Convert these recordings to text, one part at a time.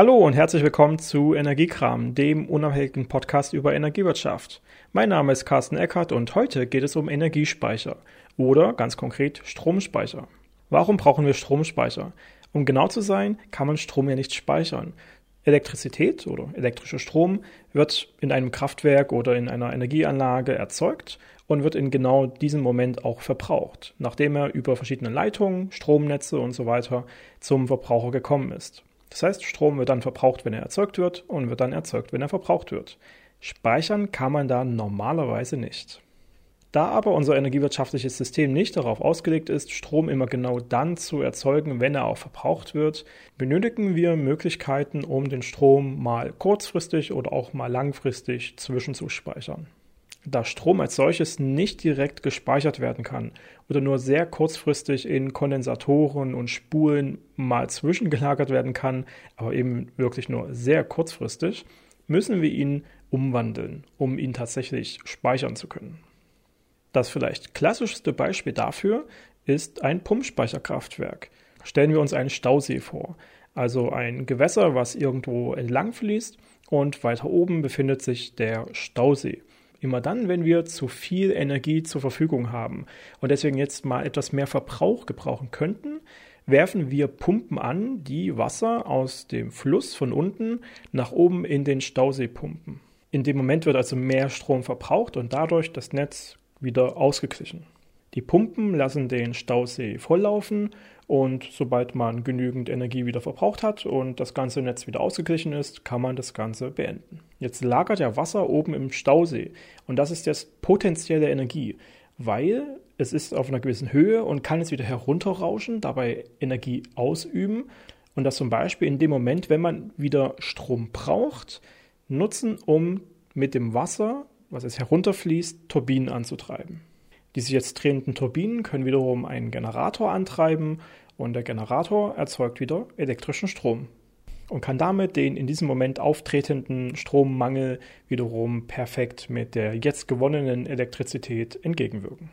Hallo und herzlich willkommen zu Energiekram, dem unabhängigen Podcast über Energiewirtschaft. Mein Name ist Carsten Eckert und heute geht es um Energiespeicher oder ganz konkret Stromspeicher. Warum brauchen wir Stromspeicher? Um genau zu sein, kann man Strom ja nicht speichern. Elektrizität oder elektrischer Strom wird in einem Kraftwerk oder in einer Energieanlage erzeugt und wird in genau diesem Moment auch verbraucht, nachdem er über verschiedene Leitungen, Stromnetze und so weiter zum Verbraucher gekommen ist. Das heißt, Strom wird dann verbraucht, wenn er erzeugt wird und wird dann erzeugt, wenn er verbraucht wird. Speichern kann man da normalerweise nicht. Da aber unser energiewirtschaftliches System nicht darauf ausgelegt ist, Strom immer genau dann zu erzeugen, wenn er auch verbraucht wird, benötigen wir Möglichkeiten, um den Strom mal kurzfristig oder auch mal langfristig zwischenzuspeichern. Da Strom als solches nicht direkt gespeichert werden kann oder nur sehr kurzfristig in Kondensatoren und Spulen mal zwischengelagert werden kann, aber eben wirklich nur sehr kurzfristig, müssen wir ihn umwandeln, um ihn tatsächlich speichern zu können. Das vielleicht klassischste Beispiel dafür ist ein Pumpspeicherkraftwerk. Stellen wir uns einen Stausee vor, also ein Gewässer, was irgendwo entlang fließt und weiter oben befindet sich der Stausee. Immer dann, wenn wir zu viel Energie zur Verfügung haben und deswegen jetzt mal etwas mehr Verbrauch gebrauchen könnten, werfen wir Pumpen an, die Wasser aus dem Fluss von unten nach oben in den Stausee pumpen. In dem Moment wird also mehr Strom verbraucht und dadurch das Netz wieder ausgeglichen. Die Pumpen lassen den Stausee volllaufen und sobald man genügend Energie wieder verbraucht hat und das ganze Netz wieder ausgeglichen ist, kann man das Ganze beenden. Jetzt lagert ja Wasser oben im Stausee und das ist jetzt potenzielle Energie, weil es ist auf einer gewissen Höhe und kann es wieder herunterrauschen, dabei Energie ausüben und das zum Beispiel in dem Moment, wenn man wieder Strom braucht, nutzen, um mit dem Wasser was es herunterfließt, Turbinen anzutreiben. Die sich jetzt drehenden Turbinen können wiederum einen Generator antreiben und der Generator erzeugt wieder elektrischen Strom und kann damit den in diesem Moment auftretenden Strommangel wiederum perfekt mit der jetzt gewonnenen Elektrizität entgegenwirken.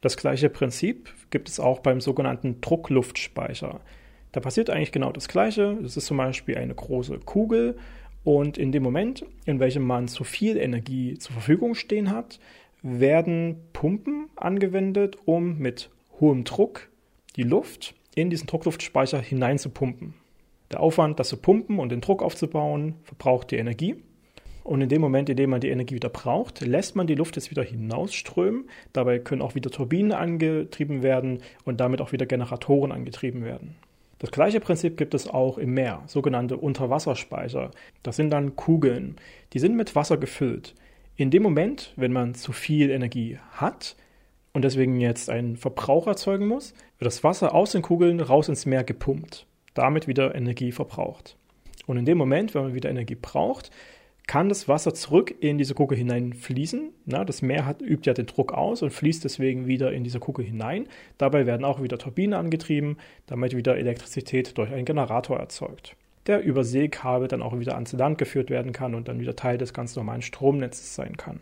Das gleiche Prinzip gibt es auch beim sogenannten Druckluftspeicher. Da passiert eigentlich genau das Gleiche. Das ist zum Beispiel eine große Kugel und in dem Moment, in welchem man zu viel Energie zur Verfügung stehen hat, werden Pumpen angewendet, um mit hohem Druck die Luft in diesen Druckluftspeicher hineinzupumpen. Der Aufwand, das zu pumpen und den Druck aufzubauen, verbraucht die Energie. Und in dem Moment, in dem man die Energie wieder braucht, lässt man die Luft jetzt wieder hinausströmen. Dabei können auch wieder Turbinen angetrieben werden und damit auch wieder Generatoren angetrieben werden. Das gleiche Prinzip gibt es auch im Meer, sogenannte Unterwasserspeicher. Das sind dann Kugeln. Die sind mit Wasser gefüllt. In dem Moment, wenn man zu viel Energie hat und deswegen jetzt einen Verbrauch erzeugen muss, wird das Wasser aus den Kugeln raus ins Meer gepumpt. Damit wieder Energie verbraucht. Und in dem Moment, wenn man wieder Energie braucht, kann das Wasser zurück in diese Kugel hineinfließen. Na, das Meer hat, übt ja den Druck aus und fließt deswegen wieder in diese Kugel hinein. Dabei werden auch wieder Turbinen angetrieben, damit wieder Elektrizität durch einen Generator erzeugt, der über Seekabel dann auch wieder ans Land geführt werden kann und dann wieder Teil des ganz normalen Stromnetzes sein kann.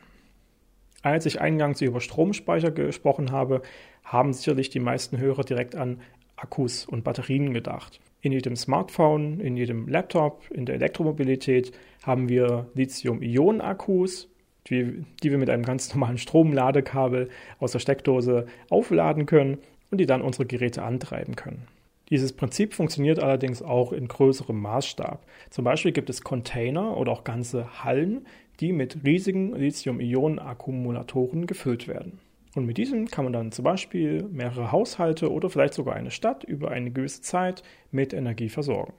Als ich eingangs über Stromspeicher gesprochen habe, haben sicherlich die meisten Hörer direkt an Akkus und Batterien gedacht. In jedem Smartphone, in jedem Laptop, in der Elektromobilität haben wir Lithium-Ionen-Akkus, die, die wir mit einem ganz normalen Stromladekabel aus der Steckdose aufladen können und die dann unsere Geräte antreiben können. Dieses Prinzip funktioniert allerdings auch in größerem Maßstab. Zum Beispiel gibt es Container oder auch ganze Hallen, die mit riesigen Lithium-Ionen-Akkumulatoren gefüllt werden. Und mit diesem kann man dann zum Beispiel mehrere Haushalte oder vielleicht sogar eine Stadt über eine gewisse Zeit mit Energie versorgen.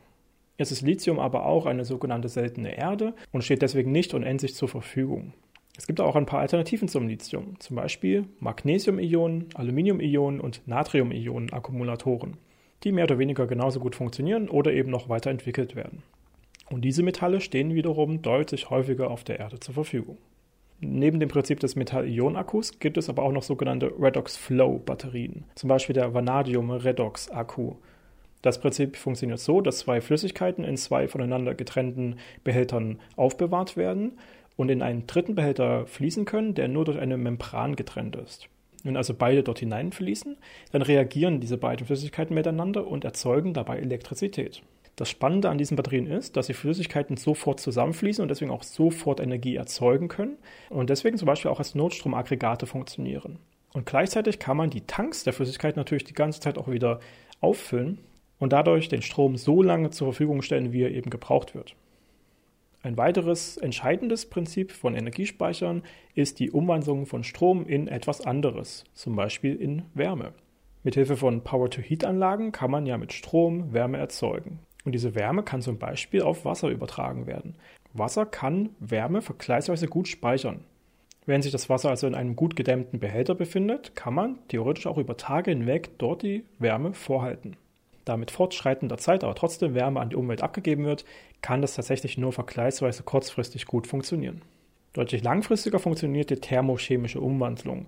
Jetzt ist Lithium aber auch eine sogenannte seltene Erde und steht deswegen nicht unendlich zur Verfügung. Es gibt auch ein paar Alternativen zum Lithium, zum Beispiel Magnesium-Ionen, Aluminium-Ionen und Natrium-Ionen-Akkumulatoren, die mehr oder weniger genauso gut funktionieren oder eben noch weiterentwickelt werden. Und diese Metalle stehen wiederum deutlich häufiger auf der Erde zur Verfügung. Neben dem Prinzip des Metall-Ionen-Akkus gibt es aber auch noch sogenannte Redox-Flow-Batterien, zum Beispiel der Vanadium-Redox-Akku. Das Prinzip funktioniert so, dass zwei Flüssigkeiten in zwei voneinander getrennten Behältern aufbewahrt werden und in einen dritten Behälter fließen können, der nur durch eine Membran getrennt ist. Wenn also beide dort hineinfließen, dann reagieren diese beiden Flüssigkeiten miteinander und erzeugen dabei Elektrizität. Das Spannende an diesen Batterien ist, dass die Flüssigkeiten sofort zusammenfließen und deswegen auch sofort Energie erzeugen können und deswegen zum Beispiel auch als Notstromaggregate funktionieren. Und gleichzeitig kann man die Tanks der Flüssigkeit natürlich die ganze Zeit auch wieder auffüllen und dadurch den Strom so lange zur Verfügung stellen, wie er eben gebraucht wird. Ein weiteres entscheidendes Prinzip von Energiespeichern ist die Umwandlung von Strom in etwas anderes, zum Beispiel in Wärme. Mithilfe von Power-to-Heat-Anlagen kann man ja mit Strom Wärme erzeugen. Und diese Wärme kann zum Beispiel auf Wasser übertragen werden. Wasser kann Wärme vergleichsweise gut speichern. Wenn sich das Wasser also in einem gut gedämmten Behälter befindet, kann man theoretisch auch über Tage hinweg dort die Wärme vorhalten. Da mit fortschreitender Zeit aber trotzdem Wärme an die Umwelt abgegeben wird, kann das tatsächlich nur vergleichsweise kurzfristig gut funktionieren. Deutlich langfristiger funktioniert die thermochemische Umwandlung.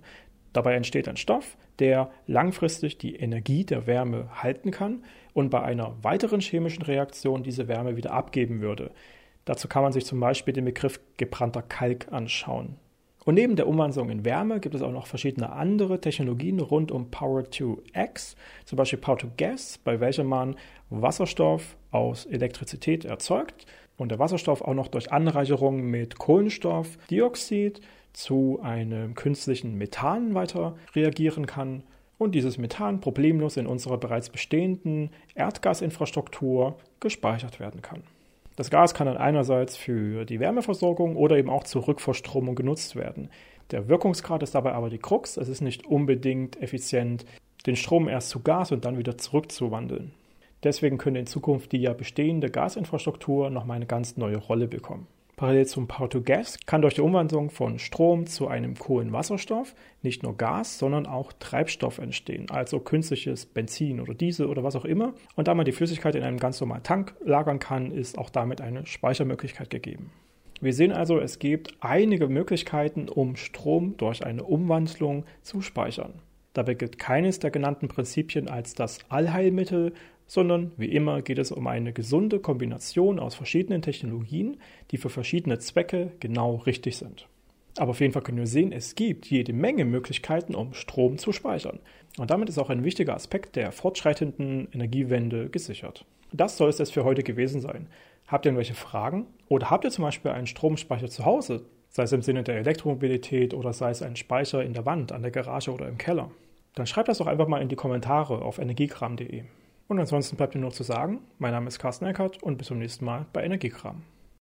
Dabei entsteht ein Stoff, der langfristig die Energie der Wärme halten kann und bei einer weiteren chemischen Reaktion diese Wärme wieder abgeben würde. Dazu kann man sich zum Beispiel den Begriff gebrannter Kalk anschauen. Und neben der Umwandlung in Wärme gibt es auch noch verschiedene andere Technologien rund um Power to X, zum Beispiel Power to Gas, bei welcher man Wasserstoff aus Elektrizität erzeugt und der Wasserstoff auch noch durch Anreicherung mit Kohlenstoffdioxid zu einem künstlichen Methan weiter reagieren kann und dieses Methan problemlos in unserer bereits bestehenden Erdgasinfrastruktur gespeichert werden kann. Das Gas kann dann einerseits für die Wärmeversorgung oder eben auch zur Rückverstromung genutzt werden. Der Wirkungsgrad ist dabei aber die Krux. Es ist nicht unbedingt effizient, den Strom erst zu Gas und dann wieder zurückzuwandeln. Deswegen könnte in Zukunft die ja bestehende Gasinfrastruktur nochmal eine ganz neue Rolle bekommen. Parallel zum Power-to-Gas kann durch die Umwandlung von Strom zu einem Kohlenwasserstoff nicht nur Gas, sondern auch Treibstoff entstehen, also künstliches Benzin oder Diesel oder was auch immer. Und da man die Flüssigkeit in einem ganz normalen Tank lagern kann, ist auch damit eine Speichermöglichkeit gegeben. Wir sehen also, es gibt einige Möglichkeiten, um Strom durch eine Umwandlung zu speichern. Dabei gilt keines der genannten Prinzipien als das Allheilmittel, sondern wie immer geht es um eine gesunde Kombination aus verschiedenen Technologien, die für verschiedene Zwecke genau richtig sind. Aber auf jeden Fall können wir sehen, es gibt jede Menge Möglichkeiten, um Strom zu speichern. Und damit ist auch ein wichtiger Aspekt der fortschreitenden Energiewende gesichert. Das soll es jetzt für heute gewesen sein. Habt ihr irgendwelche Fragen? Oder habt ihr zum Beispiel einen Stromspeicher zu Hause, sei es im Sinne der Elektromobilität oder sei es ein Speicher in der Wand, an der Garage oder im Keller? Dann schreibt das doch einfach mal in die Kommentare auf energiekram.de. Und ansonsten bleibt mir nur zu sagen, mein Name ist Carsten Eckert und bis zum nächsten Mal bei Energiekram.